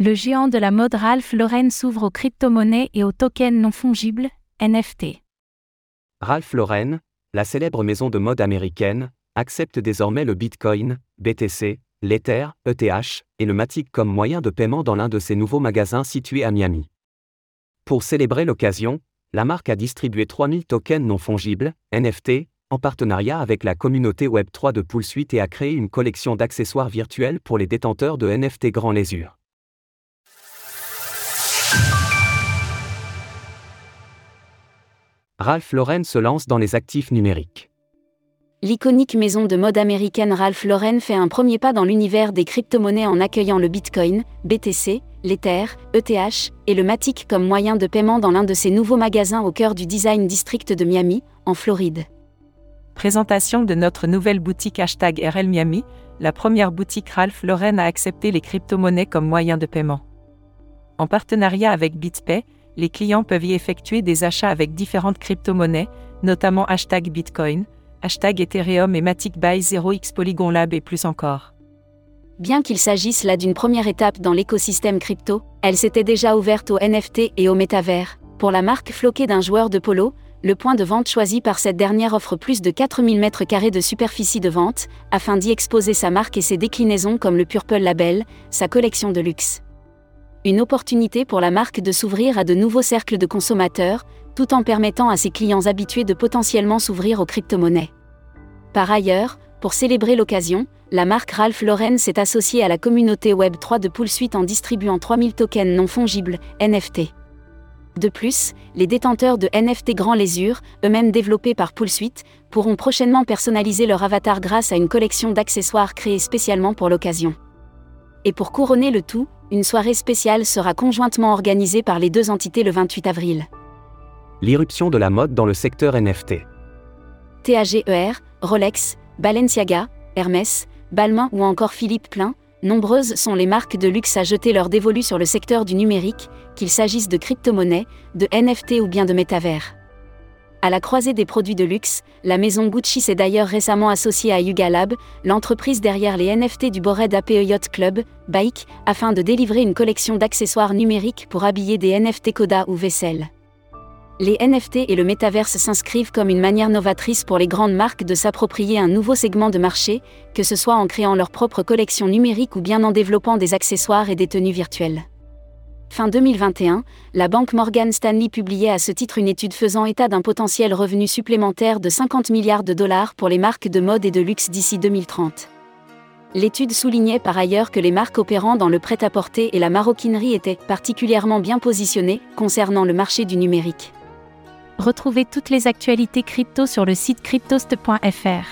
Le géant de la mode Ralph Lauren s'ouvre aux crypto-monnaies et aux tokens non fongibles, NFT. Ralph Lauren, la célèbre maison de mode américaine, accepte désormais le Bitcoin, BTC, l'Ether, ETH, et le Matic comme moyen de paiement dans l'un de ses nouveaux magasins situés à Miami. Pour célébrer l'occasion, la marque a distribué 3000 tokens non fongibles, NFT, en partenariat avec la communauté Web3 de Poolsuite et a créé une collection d'accessoires virtuels pour les détenteurs de NFT Grand Lésure. Ralph Lauren se lance dans les actifs numériques. L'iconique maison de mode américaine Ralph Lauren fait un premier pas dans l'univers des crypto-monnaies en accueillant le Bitcoin, BTC, l'Ether, ETH et le Matic comme moyen de paiement dans l'un de ses nouveaux magasins au cœur du Design District de Miami, en Floride. Présentation de notre nouvelle boutique hashtag RL Miami, la première boutique Ralph Lauren a accepté les crypto-monnaies comme moyen de paiement. En partenariat avec BitPay, les clients peuvent y effectuer des achats avec différentes crypto-monnaies, notamment hashtag Bitcoin, hashtag Ethereum et Matic by 0x Polygon Lab et plus encore. Bien qu'il s'agisse là d'une première étape dans l'écosystème crypto, elle s'était déjà ouverte aux NFT et au métavers. Pour la marque floquée d'un joueur de polo, le point de vente choisi par cette dernière offre plus de 4000 m2 de superficie de vente, afin d'y exposer sa marque et ses déclinaisons comme le Purple Label, sa collection de luxe. Une opportunité pour la marque de s'ouvrir à de nouveaux cercles de consommateurs, tout en permettant à ses clients habitués de potentiellement s'ouvrir aux crypto-monnaies. Par ailleurs, pour célébrer l'occasion, la marque Ralph Lauren s'est associée à la communauté Web3 de Poolsuite en distribuant 3000 tokens non fongibles, NFT. De plus, les détenteurs de NFT Grand Lésure, eux-mêmes développés par Poolsuite, pourront prochainement personnaliser leur avatar grâce à une collection d'accessoires créés spécialement pour l'occasion. Et pour couronner le tout, une soirée spéciale sera conjointement organisée par les deux entités le 28 avril. L'irruption de la mode dans le secteur NFT. TAGER, Rolex, Balenciaga, Hermès, Balmain ou encore Philippe Plein, nombreuses sont les marques de luxe à jeter leur dévolu sur le secteur du numérique, qu'il s'agisse de crypto-monnaies, de NFT ou bien de métavers. À la croisée des produits de luxe, la maison Gucci s'est d'ailleurs récemment associée à Yuga Lab, l'entreprise derrière les NFT du Bored APE Yacht Club, Bike, afin de délivrer une collection d'accessoires numériques pour habiller des NFT Coda ou vaisselle. Les NFT et le métaverse s'inscrivent comme une manière novatrice pour les grandes marques de s'approprier un nouveau segment de marché, que ce soit en créant leur propre collection numérique ou bien en développant des accessoires et des tenues virtuelles. Fin 2021, la banque Morgan Stanley publiait à ce titre une étude faisant état d'un potentiel revenu supplémentaire de 50 milliards de dollars pour les marques de mode et de luxe d'ici 2030. L'étude soulignait par ailleurs que les marques opérant dans le prêt-à-porter et la maroquinerie étaient particulièrement bien positionnées concernant le marché du numérique. Retrouvez toutes les actualités crypto sur le site cryptost.fr.